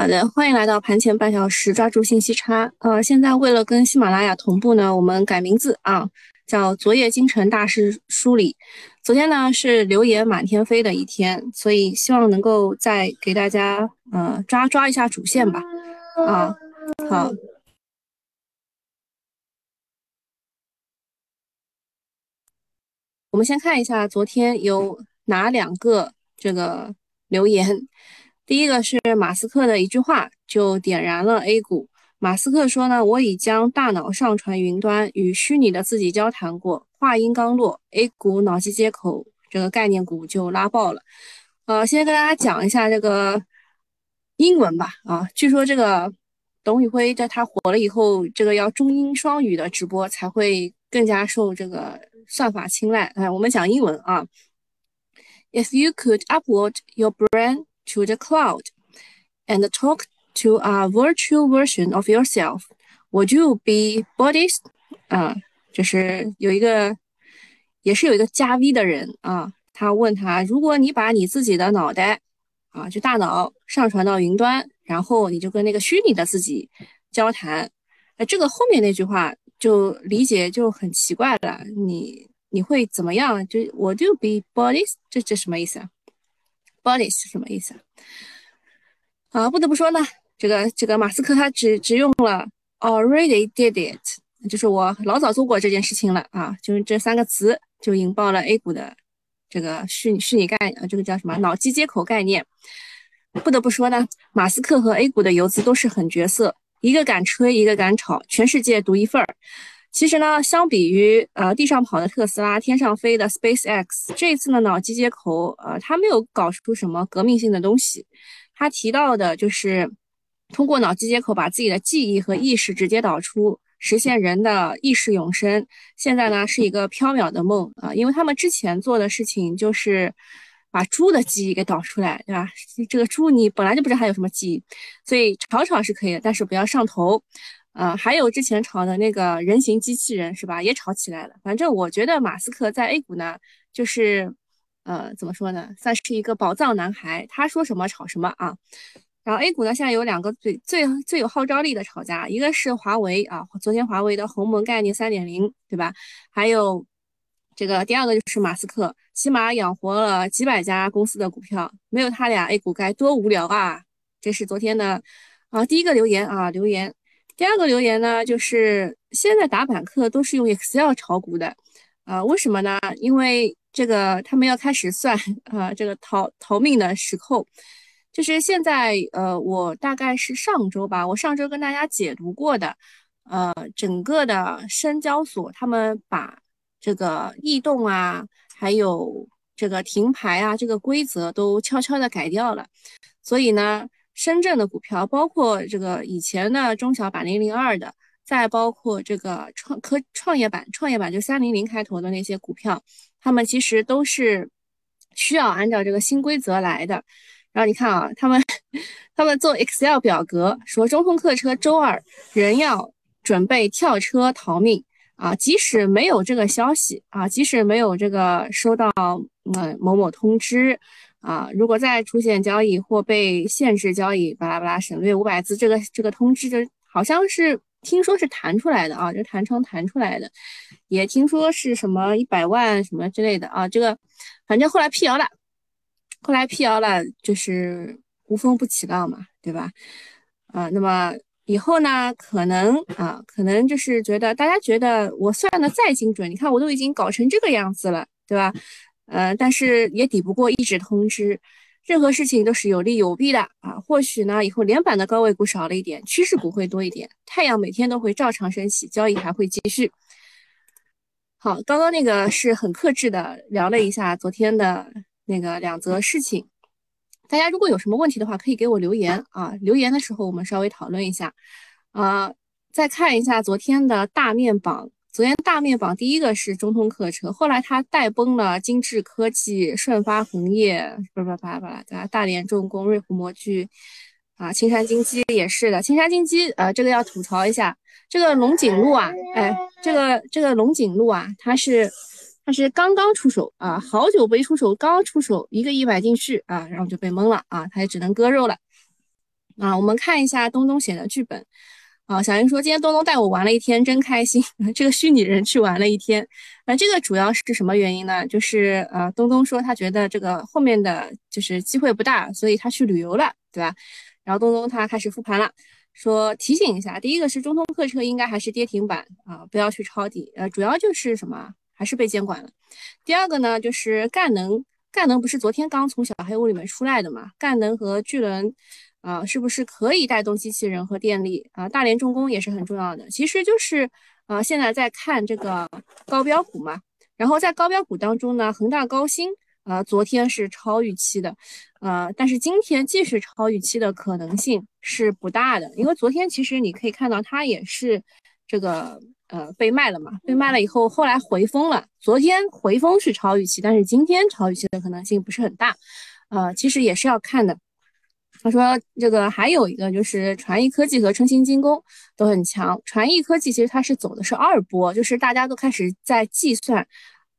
好的，欢迎来到盘前半小时，抓住信息差。呃，现在为了跟喜马拉雅同步呢，我们改名字啊，叫昨夜京城大事梳理。昨天呢是流言满天飞的一天，所以希望能够再给大家呃抓抓一下主线吧。啊，好，我们先看一下昨天有哪两个这个留言。第一个是马斯克的一句话，就点燃了 A 股。马斯克说呢，我已将大脑上传云端，与虚拟的自己交谈过。话音刚落，A 股脑机接口这个概念股就拉爆了。呃，先跟大家讲一下这个英文吧。啊，据说这个董宇辉在他火了以后，这个要中英双语的直播才会更加受这个算法青睐。哎，我们讲英文啊。If you could upload your brain to the cloud and talk to a virtual version of yourself, would you be Buddhist？啊，就是有一个，也是有一个加 V 的人啊，他问他，如果你把你自己的脑袋啊，就大脑上传到云端，然后你就跟那个虚拟的自己交谈，那这个后面那句话就理解就很奇怪了，你你会怎么样？就 Would you be bodies？这这什么意思啊？Body 是什么意思啊？啊，不得不说呢，这个这个马斯克他只只用了 already did it，就是我老早做过这件事情了啊，就是这三个词就引爆了 A 股的这个虚虚拟概念，这个叫什么脑机接口概念。不得不说呢，马斯克和 A 股的游资都是狠角色，一个敢吹，一个敢炒，全世界独一份儿。其实呢，相比于呃地上跑的特斯拉，天上飞的 SpaceX，这一次的脑机接口，呃，它没有搞出什么革命性的东西。他提到的就是通过脑机接口把自己的记忆和意识直接导出，实现人的意识永生。现在呢是一个缥缈的梦啊，因为他们之前做的事情就是把猪的记忆给导出来，对吧？这个猪你本来就不知道它有什么记忆，所以吵吵是可以的，但是不要上头。呃，还有之前炒的那个人形机器人是吧？也炒起来了。反正我觉得马斯克在 A 股呢，就是呃，怎么说呢，算是一个宝藏男孩，他说什么炒什么啊。然后 A 股呢，现在有两个最最最有号召力的炒家，一个是华为啊，昨天华为的鸿蒙概念三点零，对吧？还有这个第二个就是马斯克，起码养活了几百家公司的股票，没有他俩 A 股该多无聊啊！这是昨天的啊第一个留言啊留言。第二个留言呢，就是现在打板客都是用 Excel 炒股的，啊，为什么呢？因为这个他们要开始算啊，这个逃逃命的时候，就是现在，呃，我大概是上周吧，我上周跟大家解读过的，呃，整个的深交所他们把这个异动啊，还有这个停牌啊，这个规则都悄悄的改掉了，所以呢。深圳的股票，包括这个以前的中小板零零二的，再包括这个创科创业板，创业板就三零零开头的那些股票，他们其实都是需要按照这个新规则来的。然后你看啊，他们他们做 Excel 表格，说中通客车周二仍要准备跳车逃命啊，即使没有这个消息啊，即使没有这个收到嗯某某通知。啊，如果再出现交易或被限制交易，巴拉巴拉省略五百字，这个这个通知就好像是听说是弹出来的啊，就弹窗弹出来的，也听说是什么一百万什么之类的啊，这个反正后来辟谣了，后来辟谣了，就是无风不起浪嘛，对吧？啊，那么以后呢，可能啊，可能就是觉得大家觉得我算的再精准，你看我都已经搞成这个样子了，对吧？呃，但是也抵不过一纸通知，任何事情都是有利有弊的啊。或许呢，以后连板的高位股少了一点，趋势股会多一点，太阳每天都会照常升起，交易还会继续。好，刚刚那个是很克制的聊了一下昨天的那个两则事情，大家如果有什么问题的话，可以给我留言啊，留言的时候我们稍微讨论一下。啊，再看一下昨天的大面榜。昨天大面榜第一个是中通客车，后来它带崩了金智科技、顺发红叶，叭叭叭叭对吧？大连重工、瑞虎模具，啊，青山金鸡也是的。青山金鸡，呃，这个要吐槽一下，这个龙井路啊，哎，这个这个龙井路啊，它是它是刚刚出手啊，好久没出手，刚出手一个一百进去啊，然后就被蒙了啊，它也只能割肉了。啊，我们看一下东东写的剧本。啊，小云说今天东东带我玩了一天，真开心。这个虚拟人去玩了一天，那这个主要是什么原因呢？就是呃，东东说他觉得这个后面的就是机会不大，所以他去旅游了，对吧？然后东东他开始复盘了，说提醒一下，第一个是中通客车应该还是跌停板啊，不要去抄底。呃，主要就是什么，还是被监管了。第二个呢，就是赣能，赣能不是昨天刚从小黑屋里面出来的嘛？赣能和巨轮。啊，是不是可以带动机器人和电力啊？大连重工也是很重要的，其实就是啊，现在在看这个高标股嘛。然后在高标股当中呢，恒大高新啊，昨天是超预期的，呃，但是今天继续超预期的可能性是不大的，因为昨天其实你可以看到它也是这个呃被卖了嘛，被卖了以后后来回封了，昨天回封是超预期，但是今天超预期的可能性不是很大，呃，其实也是要看的。他说：“这个还有一个就是传艺科技和春兴精工都很强。传艺科技其实它是走的是二波，就是大家都开始在计算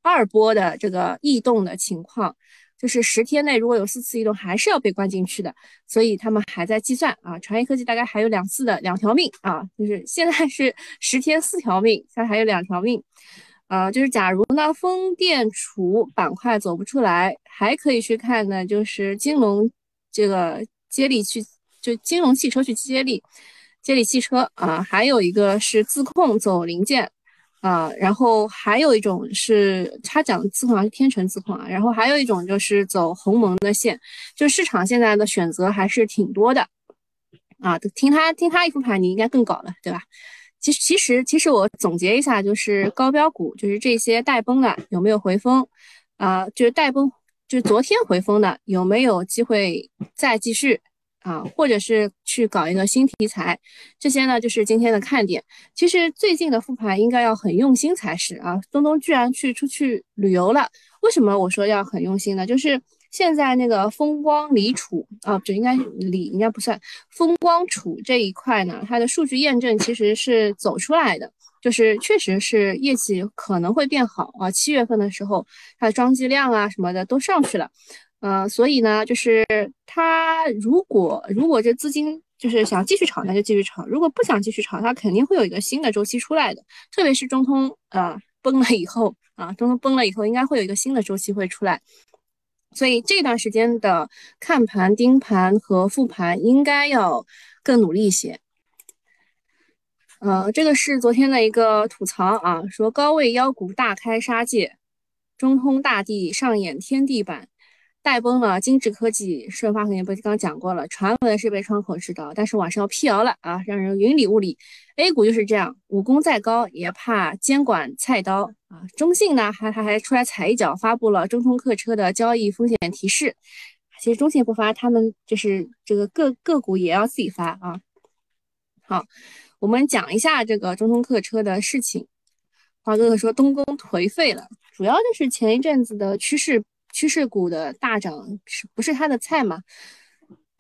二波的这个异动的情况，就是十天内如果有四次异动，还是要被关进去的。所以他们还在计算啊。传艺科技大概还有两次的两条命啊，就是 现在是十天四条命，它还有两条命啊。就是假如呢风电储板块走不出来，还可以去看呢，就是金融这个。”接力去就金融汽车去接力，接力汽车啊，还有一个是自控走零件啊，然后还有一种是他讲的自控还是天成自控啊，然后还有一种就是走鸿蒙的线，就市场现在的选择还是挺多的啊。听他听他一副盘，你应该更搞了，对吧？其实其实其实我总结一下，就是高标股，就是这些带崩的有没有回风啊？就是带崩。就是昨天回风的，有没有机会再继续啊？或者是去搞一个新题材？这些呢，就是今天的看点。其实最近的复盘应该要很用心才是啊。东东居然去出去旅游了，为什么我说要很用心呢？就是现在那个风光锂储啊，这应该锂应该不算风光储这一块呢，它的数据验证其实是走出来的。就是确实是业绩可能会变好啊，七月份的时候它的装机量啊什么的都上去了，呃，所以呢，就是它如果如果这资金就是想继续炒，那就继续炒；如果不想继续炒，它肯定会有一个新的周期出来的。特别是中通呃崩了以后啊，中通崩了以后，应该会有一个新的周期会出来，所以这段时间的看盘、盯盘和复盘应该要更努力一些。呃，这个是昨天的一个吐槽啊，说高位妖股大开杀戒，中通大地上演天地板，带崩了精致科技、顺发肯定不刚讲过了，传闻是被窗口指导，但是晚上要辟谣了啊，让人云里雾里。A 股就是这样，武功再高也怕监管菜刀啊。中信呢，还还还出来踩一脚，发布了中通客车的交易风险提示。其实中信不发，他们就是这个个个股也要自己发啊。好。我们讲一下这个中通客车的事情。华哥哥说东宫颓废了，主要就是前一阵子的趋势趋势股的大涨是不是他的菜嘛？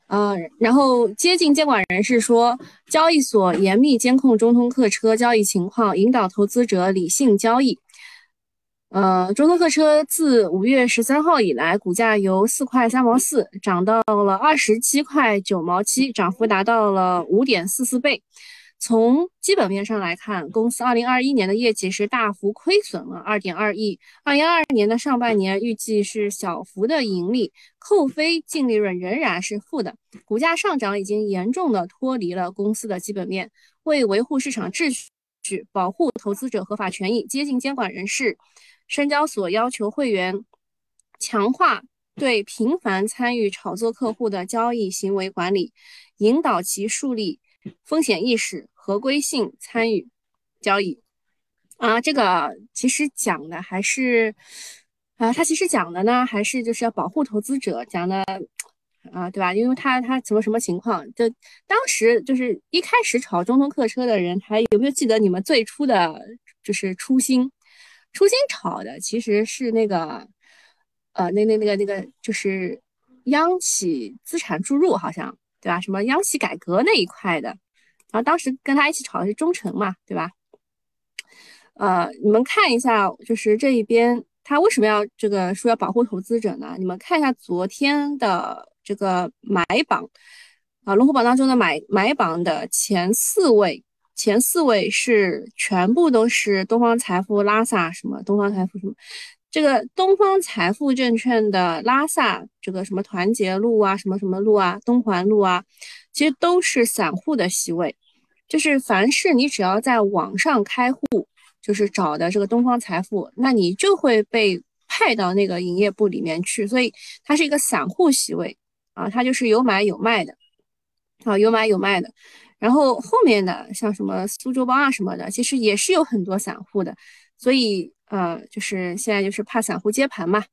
呃，然后接近监管人士说，交易所严密监控中通客车交易情况，引导投资者理性交易。呃，中通客车自五月十三号以来，股价由四块三毛四涨到了二十七块九毛七，涨幅达到了五点四四倍。从基本面上来看，公司二零二一年的业绩是大幅亏损了二点二亿，二零二二年的上半年预计是小幅的盈利，扣非净利润仍然是负的。股价上涨已经严重的脱离了公司的基本面，为维护市场秩序、保护投资者合法权益，接近监管人士，深交所要求会员强化对频繁参与炒作客户的交易行为管理，引导其树立风险意识。合规性参与交易啊，这个其实讲的还是啊，他其实讲的呢，还是就是要保护投资者讲的啊，对吧？因为他他什么什么情况？就当时就是一开始炒中通客车的人，还有没有记得你们最初的就是初心？初心炒的其实是那个呃，那那那个那个就是央企资产注入，好像对吧？什么央企改革那一块的。然后当时跟他一起炒的是中诚嘛，对吧？呃，你们看一下，就是这一边他为什么要这个说要保护投资者呢？你们看一下昨天的这个买榜，啊，龙虎榜当中的买买榜的前四位，前四位是全部都是东方财富、拉萨什么，东方财富什么。这个东方财富证券的拉萨这个什么团结路啊，什么什么路啊，东环路啊，其实都是散户的席位。就是凡是你只要在网上开户，就是找的这个东方财富，那你就会被派到那个营业部里面去。所以它是一个散户席位啊，它就是有买有卖的。啊，有买有卖的，然后后面的像什么苏州帮啊什么的，其实也是有很多散户的，所以呃，就是现在就是怕散户接盘嘛。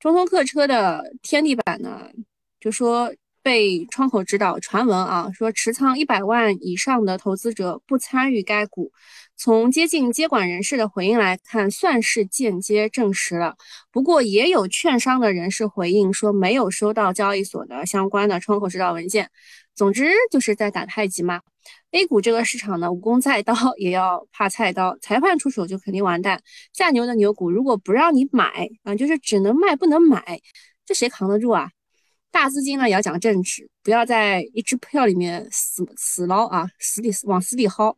中通客车的天地板呢，就说。被窗口指导传闻啊，说持仓一百万以上的投资者不参与该股。从接近接管人士的回应来看，算是间接证实了。不过也有券商的人士回应说，没有收到交易所的相关的窗口指导文件。总之就是在打太极嘛。A 股这个市场呢，武功再高也要怕菜刀，裁判出手就肯定完蛋。下牛的牛股如果不让你买啊，就是只能卖不能买，这谁扛得住啊？大资金呢也要讲政治，不要在一只票里面死死捞啊，死里往死里薅。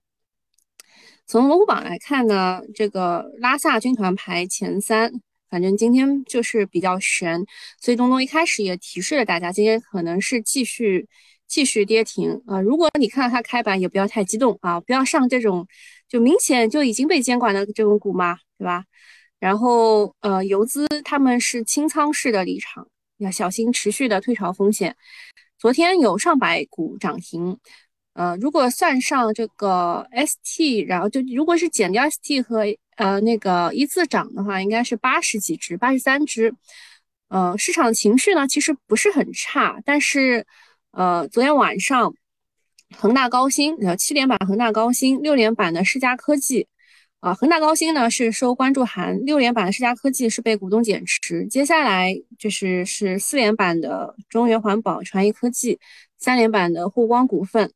从龙虎榜来看呢，这个拉萨军团排前三，反正今天就是比较悬，所以东东一开始也提示了大家，今天可能是继续继续跌停啊。如果你看到它开板，也不要太激动啊，不要上这种就明显就已经被监管的这种股嘛，对吧？然后呃，游资他们是清仓式的离场。要小心持续的退潮风险。昨天有上百股涨停，呃，如果算上这个 ST，然后就如果是减掉 ST 和呃那个一字涨的话，应该是八十几只，八十三只。呃，市场情绪呢其实不是很差，但是呃昨天晚上恒大高新，呃七连板恒大高新，六连板的世嘉科技。啊，恒大高新呢是收关注函，六连板的世嘉科技是被股东减持，接下来就是是四连板的中原环保、传艺科技，三连板的沪光股份，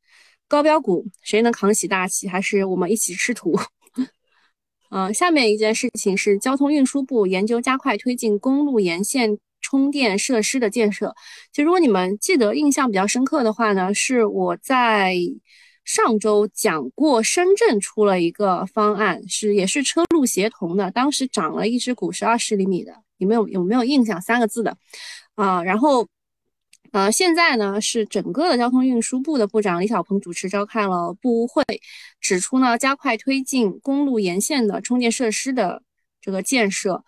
高标股谁能扛起大旗？还是我们一起吃土？嗯，下面一件事情是交通运输部研究加快推进公路沿线充电设施的建设。其实如果你们记得印象比较深刻的话呢，是我在。上周讲过，深圳出了一个方案，是也是车路协同的，当时涨了一只股是二十厘米的，你们有有没有印象？三个字的啊，然后呃，现在呢是整个的交通运输部的部长李小鹏主持召开了部务会，指出呢加快推进公路沿线的充电设施的这个建设，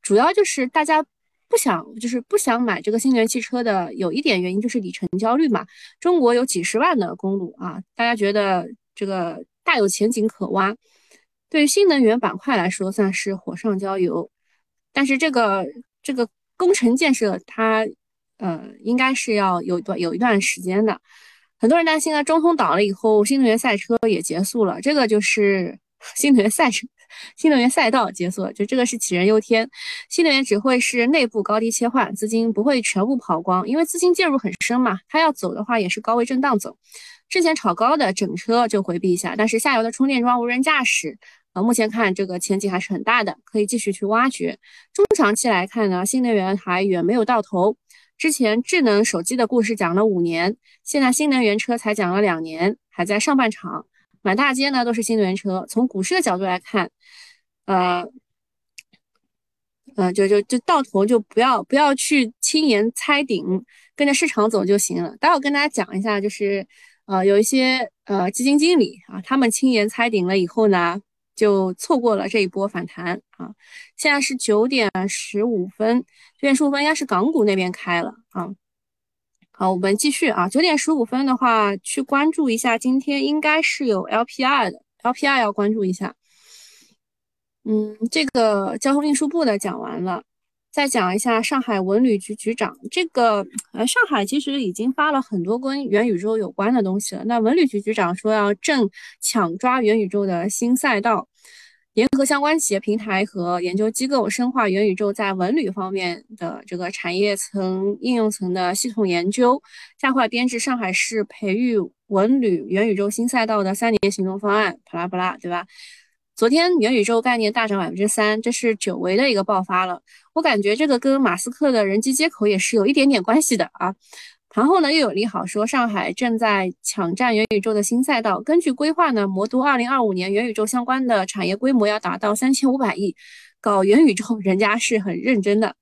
主要就是大家。不想就是不想买这个新能源汽车的，有一点原因就是里程焦虑嘛。中国有几十万的公路啊，大家觉得这个大有前景可挖。对于新能源板块来说，算是火上浇油。但是这个这个工程建设，它呃应该是要有一段有一段时间的。很多人担心啊，中通倒了以后，新能源赛车也结束了。这个就是 新能源赛车。新能源赛道解锁，就这个是杞人忧天。新能源只会是内部高低切换，资金不会全部跑光，因为资金介入很深嘛。它要走的话，也是高位震荡走。之前炒高的整车就回避一下，但是下游的充电桩、无人驾驶，呃，目前看这个前景还是很大的，可以继续去挖掘。中长期来看呢，新能源还远没有到头。之前智能手机的故事讲了五年，现在新能源车才讲了两年，还在上半场。满大街呢都是新能源车。从股市的角度来看，呃，呃，就就就到头就不要不要去轻言猜顶，跟着市场走就行了。待会儿跟大家讲一下，就是呃有一些呃基金经理啊，他们轻言猜顶了以后呢，就错过了这一波反弹啊。现在是九点十五分，九点十五分应该是港股那边开了啊。啊，我们继续啊。九点十五分的话，去关注一下，今天应该是有 LPR 的，LPR 要关注一下。嗯，这个交通运输部的讲完了，再讲一下上海文旅局局长。这个呃，上海其实已经发了很多跟元宇宙有关的东西了。那文旅局局长说要正抢抓元宇宙的新赛道。联合相关企业平台和研究机构，深化元宇宙在文旅方面的这个产业层、应用层的系统研究，加快编制上海市培育文旅元宇宙新赛道的三年行动方案。巴拉巴拉，对吧？昨天元宇宙概念大涨百分之三，这是久违的一个爆发了。我感觉这个跟马斯克的人机接口也是有一点点关系的啊。盘后呢又有利好，说上海正在抢占元宇宙的新赛道。根据规划呢，魔都二零二五年元宇宙相关的产业规模要达到三千五百亿。搞元宇宙，人家是很认真的。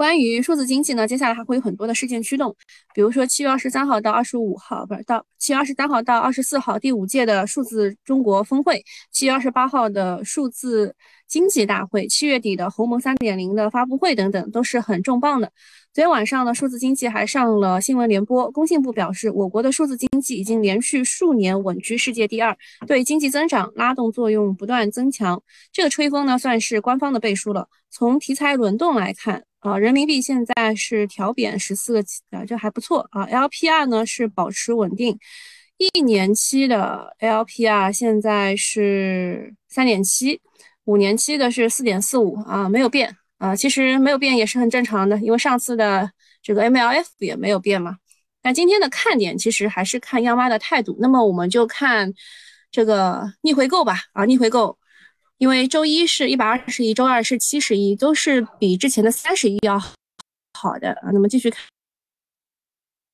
关于数字经济呢，接下来还会有很多的事件驱动，比如说七月二十三号到二十五号，不是到七月二十三号到二十四号第五届的数字中国峰会，七月二十八号的数字经济大会，七月底的鸿蒙三点零的发布会等等，都是很重磅的。昨天晚上呢，数字经济还上了新闻联播。工信部表示，我国的数字经济已经连续数年稳居世界第二，对经济增长拉动作用不断增强。这个吹风呢，算是官方的背书了。从题材轮动来看，啊，人民币现在是调贬十四个，啊，这还不错啊。LPR 呢是保持稳定，一年期的 LPR 现在是三点七，五年期的是四点四五啊，没有变。啊，其实没有变也是很正常的，因为上次的这个 MLF 也没有变嘛。但今天的看点其实还是看央妈的态度。那么我们就看这个逆回购吧。啊，逆回购，因为周一是一百二十亿，周二是七十亿，都是比之前的三十亿要好的啊。那么继续看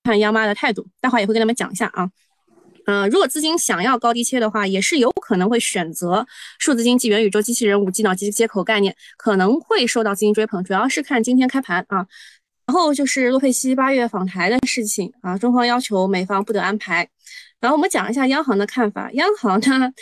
看央妈的态度，待会儿也会跟他们讲一下啊。嗯，如果资金想要高低切的话，也是有可能会选择数字经济、元宇宙、机器人、五 G 脑机接口概念，可能会受到资金追捧。主要是看今天开盘啊。然后就是洛佩西八月访台的事情啊，中方要求美方不得安排。然后我们讲一下央行的看法。央行呢，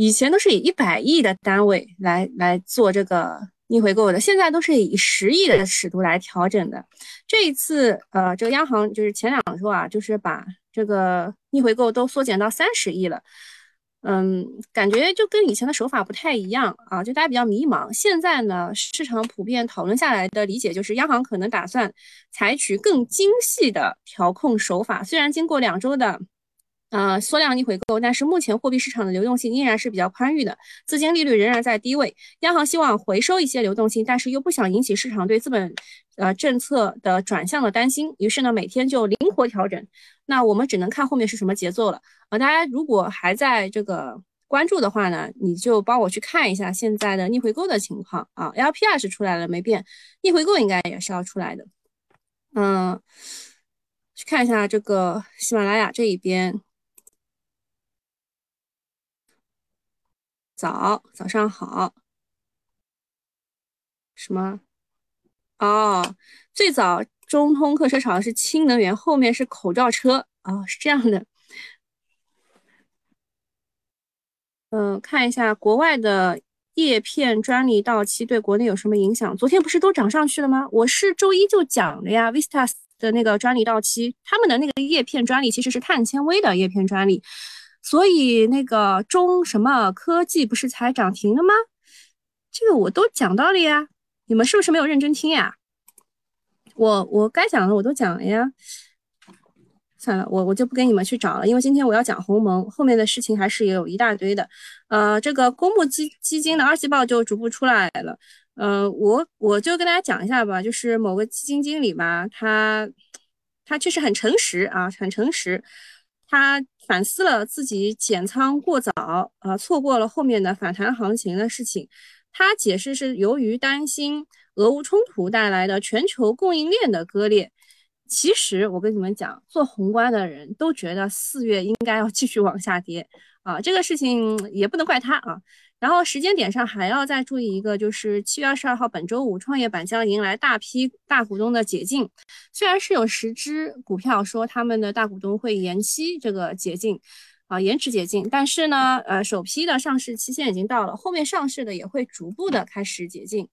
以前都是以一百亿的单位来来做这个逆回购的，现在都是以十亿的尺度来调整的。这一次，呃，这个央行就是前两周啊，就是把。这个逆回购都缩减到三十亿了，嗯，感觉就跟以前的手法不太一样啊，就大家比较迷茫。现在呢，市场普遍讨论下来的理解就是，央行可能打算采取更精细的调控手法。虽然经过两周的。呃，缩量逆回购，但是目前货币市场的流动性依然是比较宽裕的，资金利率仍然在低位。央行希望回收一些流动性，但是又不想引起市场对资本呃政策的转向的担心，于是呢，每天就灵活调整。那我们只能看后面是什么节奏了啊！大家如果还在这个关注的话呢，你就帮我去看一下现在的逆回购的情况啊，LPR 是出来了没变，逆回购应该也是要出来的。嗯，去看一下这个喜马拉雅这一边。早，早上好。什么？哦，最早中通客车炒的是氢能源，后面是口罩车啊，是这样的。嗯，看一下国外的叶片专利到期对国内有什么影响？昨天不是都涨上去了吗？我是周一就讲了呀，Vistas 的那个专利到期，他们的那个叶片专利其实是碳纤维的叶片专利。所以那个中什么科技不是才涨停了吗？这个我都讲到了呀，你们是不是没有认真听呀？我我该讲的我都讲了呀。算了，我我就不跟你们去找了，因为今天我要讲鸿蒙，后面的事情还是有一大堆的。呃，这个公募基基金的二季报就逐步出来了。呃，我我就跟大家讲一下吧，就是某个基金经理吧，他他确实很诚实啊，很诚实。他反思了自己减仓过早，啊，错过了后面的反弹行情的事情。他解释是由于担心俄乌冲突带来的全球供应链的割裂。其实我跟你们讲，做宏观的人都觉得四月应该要继续往下跌啊，这个事情也不能怪他啊。然后时间点上还要再注意一个，就是七月二十二号本周五，创业板将迎来大批大股东的解禁。虽然是有十只股票说他们的大股东会延期这个解禁，啊，延迟解禁，但是呢，呃，首批的上市期限已经到了，后面上市的也会逐步的开始解禁。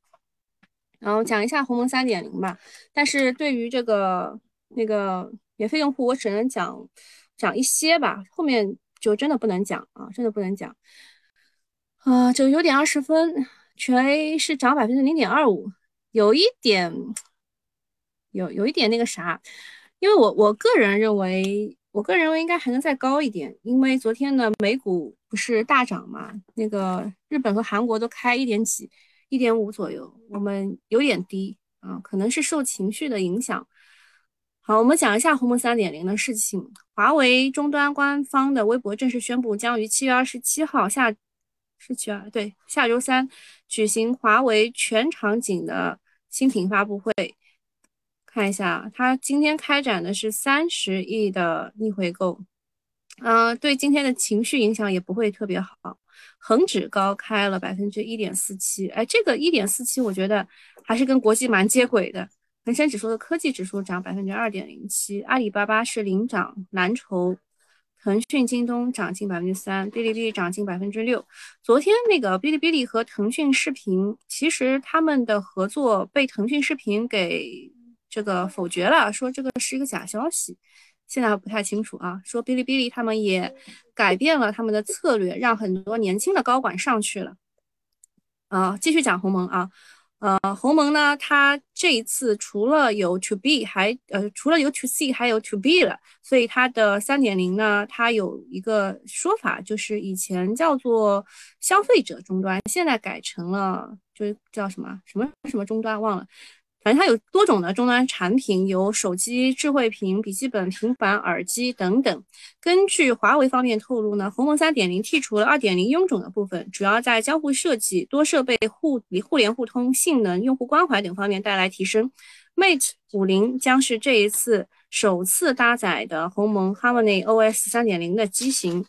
然后讲一下鸿蒙三点零吧，但是对于这个那个免费用户，我只能讲讲一些吧，后面就真的不能讲啊，真的不能讲。啊，九九点二十分，全 A 是涨百分之零点二五，有一点，有有一点那个啥，因为我我个人认为，我个人认为应该还能再高一点，因为昨天的美股不是大涨嘛，那个日本和韩国都开一点几、一点五左右，我们有点低啊，可能是受情绪的影响。好，我们讲一下鸿蒙三点零的事情，华为终端官方的微博正式宣布，将于七月二十七号下。是七二对，下周三举行华为全场景的新品发布会。看一下，它今天开展的是三十亿的逆回购，嗯，对今天的情绪影响也不会特别好。恒指高开了百分之一点四七，哎，这个一点四七，我觉得还是跟国际蛮接轨的。恒生指数的科技指数涨百分之二点零七，阿里巴巴是领涨蓝筹，腾讯、京东涨近百分之三，哔哩哔哩涨近百分之六。昨天那个哔哩哔哩和腾讯视频，其实他们的合作被腾讯视频给这个否决了，说这个是一个假消息。现在还不太清楚啊，说哔哩哔哩他们也改变了他们的策略，让很多年轻的高管上去了。啊，继续讲鸿蒙啊。呃，鸿蒙呢，它这一次除了有 to B，还呃除了有 to C，还有 to B 了，所以它的三点零呢，它有一个说法，就是以前叫做消费者终端，现在改成了就是叫什么什么什么终端忘了。反正它有多种的终端产品，有手机、智慧屏、笔记本、平板、耳机等等。根据华为方面透露呢，鸿蒙三点零剔除了二点零臃肿的部分，主要在交互设计、多设备互互联互通、性能、用户关怀等方面带来提升。Mate 五零将是这一次首次搭载的鸿蒙 Harmony OS 三点零的机型。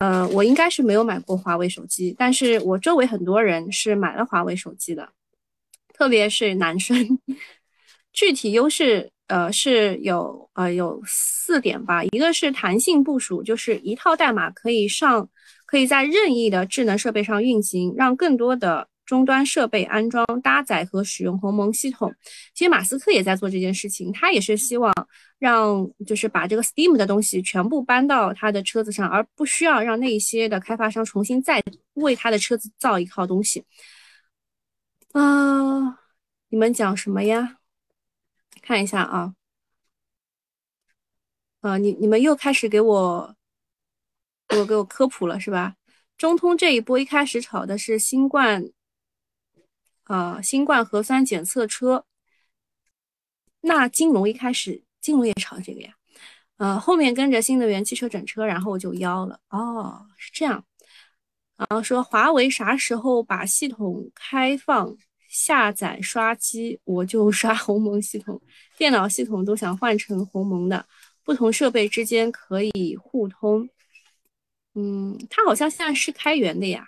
呃，我应该是没有买过华为手机，但是我周围很多人是买了华为手机的。特别是男生，具体优势呃是有呃有四点吧，一个是弹性部署，就是一套代码可以上，可以在任意的智能设备上运行，让更多的终端设备安装、搭载和使用鸿蒙系统。其实马斯克也在做这件事情，他也是希望让就是把这个 Steam 的东西全部搬到他的车子上，而不需要让那些的开发商重新再为他的车子造一套东西。啊，你们讲什么呀？看一下啊，啊，你你们又开始给我给我给我科普了是吧？中通这一波一开始炒的是新冠，啊，新冠核酸检测车。那金融一开始金融也炒这个呀，呃，后面跟着新能源汽车整车，然后就腰了。哦，是这样。然后说华为啥时候把系统开放下载刷机，我就刷 鸿蒙系统，电脑系统都想换成鸿蒙的，不同设备之间可以互通。嗯，它好像现在是开源的呀。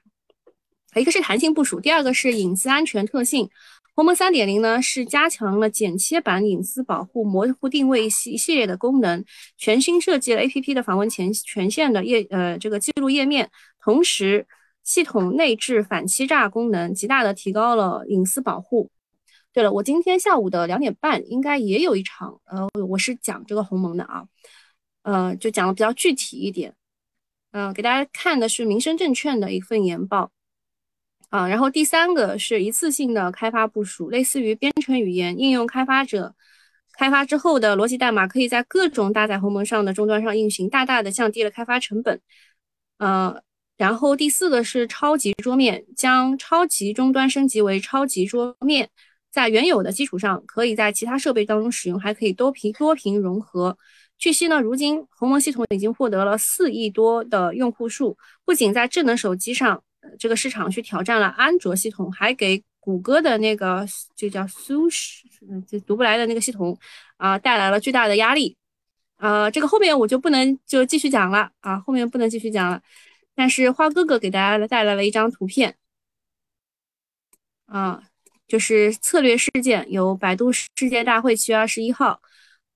一个是弹性部署，第二个是隐私安全特性。鸿蒙三点零呢是加强了剪切版隐私保护、模糊定位系一系列的功能，全新设计了 A P P 的访问前权限的页呃这个记录页面，同时。系统内置反欺诈功能，极大的提高了隐私保护。对了，我今天下午的两点半应该也有一场，呃，我是讲这个鸿蒙的啊，呃，就讲的比较具体一点。嗯，给大家看的是民生证券的一份研报啊。然后第三个是一次性的开发部署，类似于编程语言应用开发者开发之后的逻辑代码，可以在各种搭载鸿蒙上的终端上运行，大大的降低了开发成本。呃。然后第四个是超级桌面，将超级终端升级为超级桌面，在原有的基础上，可以在其他设备当中使用，还可以多屏多屏融合。据悉呢，如今鸿蒙系统已经获得了四亿多的用户数，不仅在智能手机上这个市场去挑战了安卓系统，还给谷歌的那个就叫 Sush，就读不来的那个系统啊带来了巨大的压力。呃，这个后面我就不能就继续讲了啊，后面不能继续讲了。但是花哥哥给大家带来了一张图片，啊，就是策略事件，有百度世界大会七月二十一号，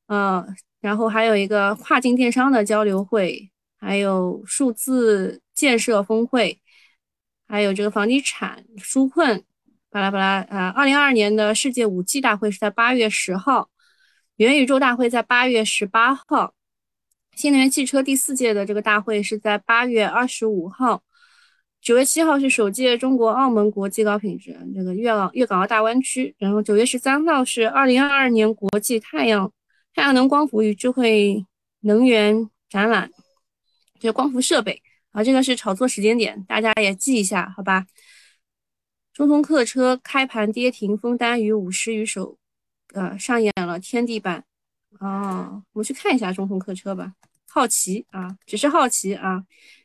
呃，然后还有一个跨境电商的交流会，还有数字建设峰会，还有这个房地产纾困，巴拉巴拉啊，二零二二年的世界五 G 大会是在八月十号，元宇宙大会在八月十八号。新能源汽车第四届的这个大会是在八月二十五号，九月七号是首届中国澳门国际高品质这个粤港粤港澳大湾区，然后九月十三号是二零二二年国际太阳太阳能光伏与智慧能源展览，这光伏设备啊，这个是炒作时间点，大家也记一下，好吧？中通客车开盘跌停，封单于五十余手，呃，上演了天地板。哦，我们去看一下中通客车吧。好奇啊，只是好奇啊，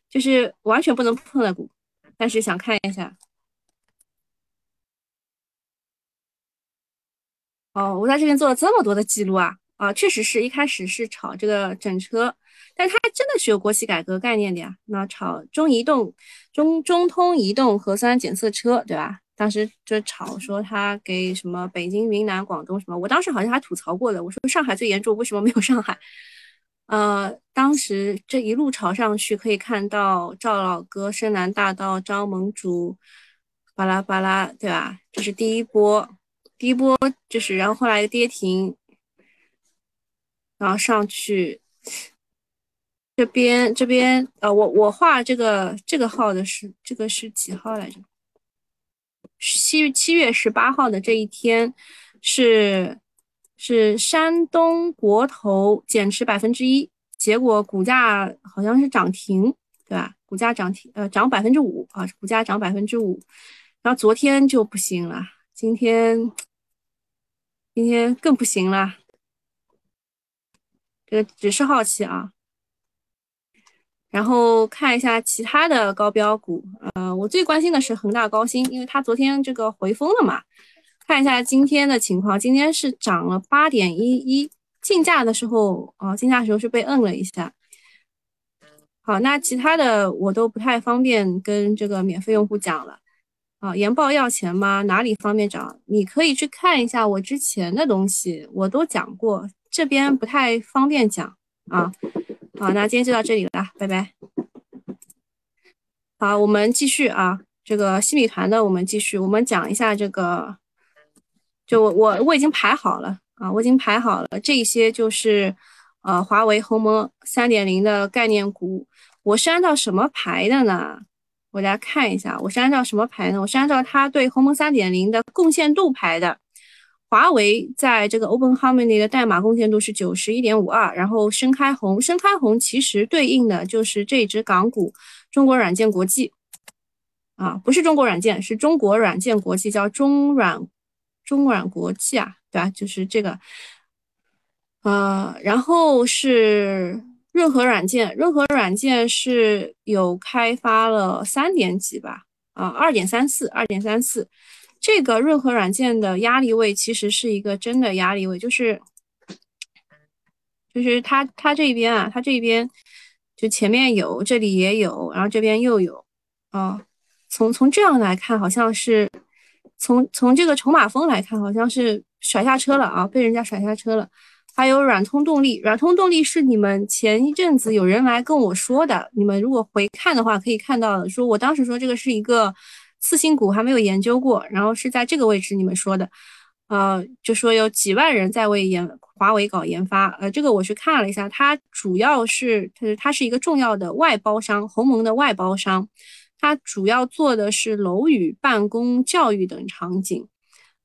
就是完全不能碰的股，但是想看一下。哦，我在这边做了这么多的记录啊啊，确实是一开始是炒这个整车，但它真的是有国企改革概念的呀。那炒中移动、中中通移动核酸检测车，对吧？当时就炒说他给什么北京、云南、广东什么，我当时好像还吐槽过的，我说上海最严重，为什么没有上海？呃，当时这一路朝上去，可以看到赵老哥、深南大道、张盟主，巴拉巴拉，对吧？这是第一波。第一波就是，然后后来跌停，然后上去，这边这边呃，我我画这个这个号的是这个是几号来着？七七月十八号的这一天是是山东国投减持百分之一，结果股价好像是涨停，对吧？股价涨停呃涨百分之五啊，股价涨百分之五，然后昨天就不行了，今天。今天更不行了，这个只是好奇啊。然后看一下其他的高标股，呃，我最关心的是恒大高新，因为它昨天这个回风了嘛。看一下今天的情况，今天是涨了八点一一，竞价的时候啊，竞价的时候是被摁了一下。好，那其他的我都不太方便跟这个免费用户讲了。啊，研报要钱吗？哪里方便找？你可以去看一下我之前的东西，我都讲过，这边不太方便讲啊。好，那今天就到这里了，拜拜。好，我们继续啊，这个新米团的我们继续，我们讲一下这个，就我我我已经排好了啊，我已经排好了，这些就是呃华为鸿蒙三点零的概念股，我是按照什么排的呢？我大家看一下，我是按照什么排呢？我是按照它对鸿蒙三点零的贡献度排的。华为在这个 Open Harmony 的代码贡献度是九十一点五二，然后深开红，深开红其实对应的就是这只港股中国软件国际啊，不是中国软件，是中国软件国际，叫中软中软国际啊，对吧？就是这个，呃，然后是。润和软件，润和软件是有开发了三点几吧？啊，二点三四，二点三四。这个润和软件的压力位其实是一个真的压力位，就是就是它它这边啊，它这边就前面有，这里也有，然后这边又有啊。从从这样来看，好像是从从这个筹码峰来看，好像是甩下车了啊，被人家甩下车了。还有软通动力，软通动力是你们前一阵子有人来跟我说的，你们如果回看的话，可以看到说我当时说这个是一个次新股，还没有研究过，然后是在这个位置你们说的，呃，就说有几万人在为研华为搞研发，呃，这个我去看了一下，它主要是它它是一个重要的外包商，鸿蒙的外包商，它主要做的是楼宇、办公、教育等场景，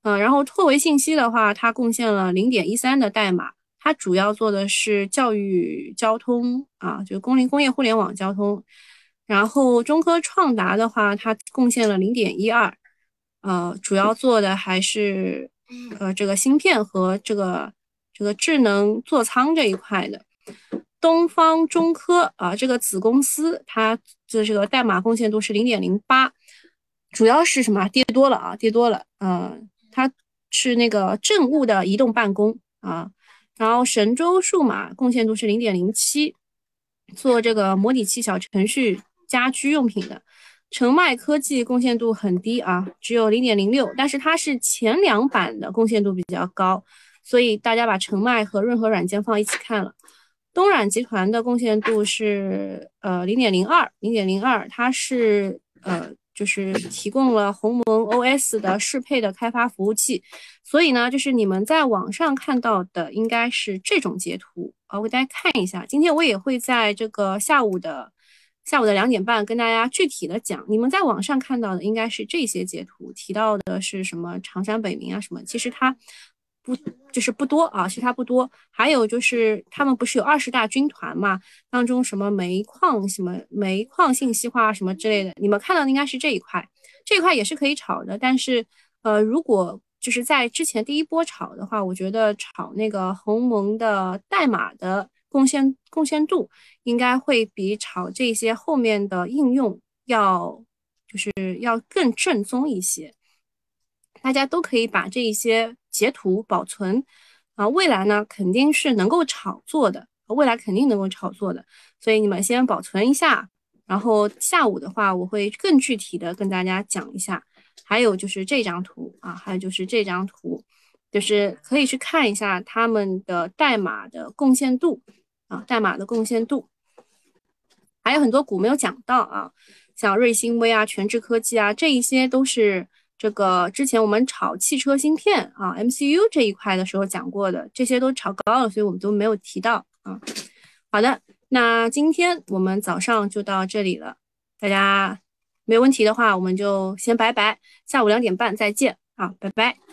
嗯，然后拓维信息的话，它贡献了零点一三的代码。它主要做的是教育交通啊，就工龄工业互联网交通。然后中科创达的话，它贡献了零点一二，呃，主要做的还是呃这个芯片和这个这个智能座舱这一块的。东方中科啊，这个子公司它的这个代码贡献度是零点零八，主要是什么？跌多了啊，跌多了。嗯，它是那个政务的移动办公啊。然后神州数码贡献度是零点零七，做这个模拟器小程序家居用品的。澄迈科技贡献度很低啊，只有零点零六，但是它是前两版的贡献度比较高，所以大家把澄迈和润和软件放一起看了。东软集团的贡献度是呃零点零二，零点零二，它是呃。就是提供了鸿蒙 OS 的适配的开发服务器，所以呢，就是你们在网上看到的应该是这种截图啊，我给大家看一下。今天我也会在这个下午的下午的两点半跟大家具体的讲。你们在网上看到的应该是这些截图，提到的是什么长山北明啊什么，其实它。不，就是不多啊，其他不多。还有就是他们不是有二十大军团嘛？当中什么煤矿、什么煤矿信息化什么之类的，你们看到的应该是这一块，这一块也是可以炒的。但是，呃，如果就是在之前第一波炒的话，我觉得炒那个鸿蒙的代码的贡献贡献度，应该会比炒这些后面的应用要就是要更正宗一些。大家都可以把这一些。截图保存啊，未来呢肯定是能够炒作的，未来肯定能够炒作的，所以你们先保存一下，然后下午的话我会更具体的跟大家讲一下。还有就是这张图啊，还有就是这张图，就是可以去看一下他们的代码的贡献度啊，代码的贡献度，还有很多股没有讲到啊，像瑞星微啊、全智科技啊，这一些都是这个之前我们炒汽车芯片啊、MCU 这一块的时候讲过的，这些都炒高了，所以我们都没有提到啊。好的，那今天我们早上就到这里了，大家。没问题的话，我们就先拜拜，下午两点半再见，啊，拜拜。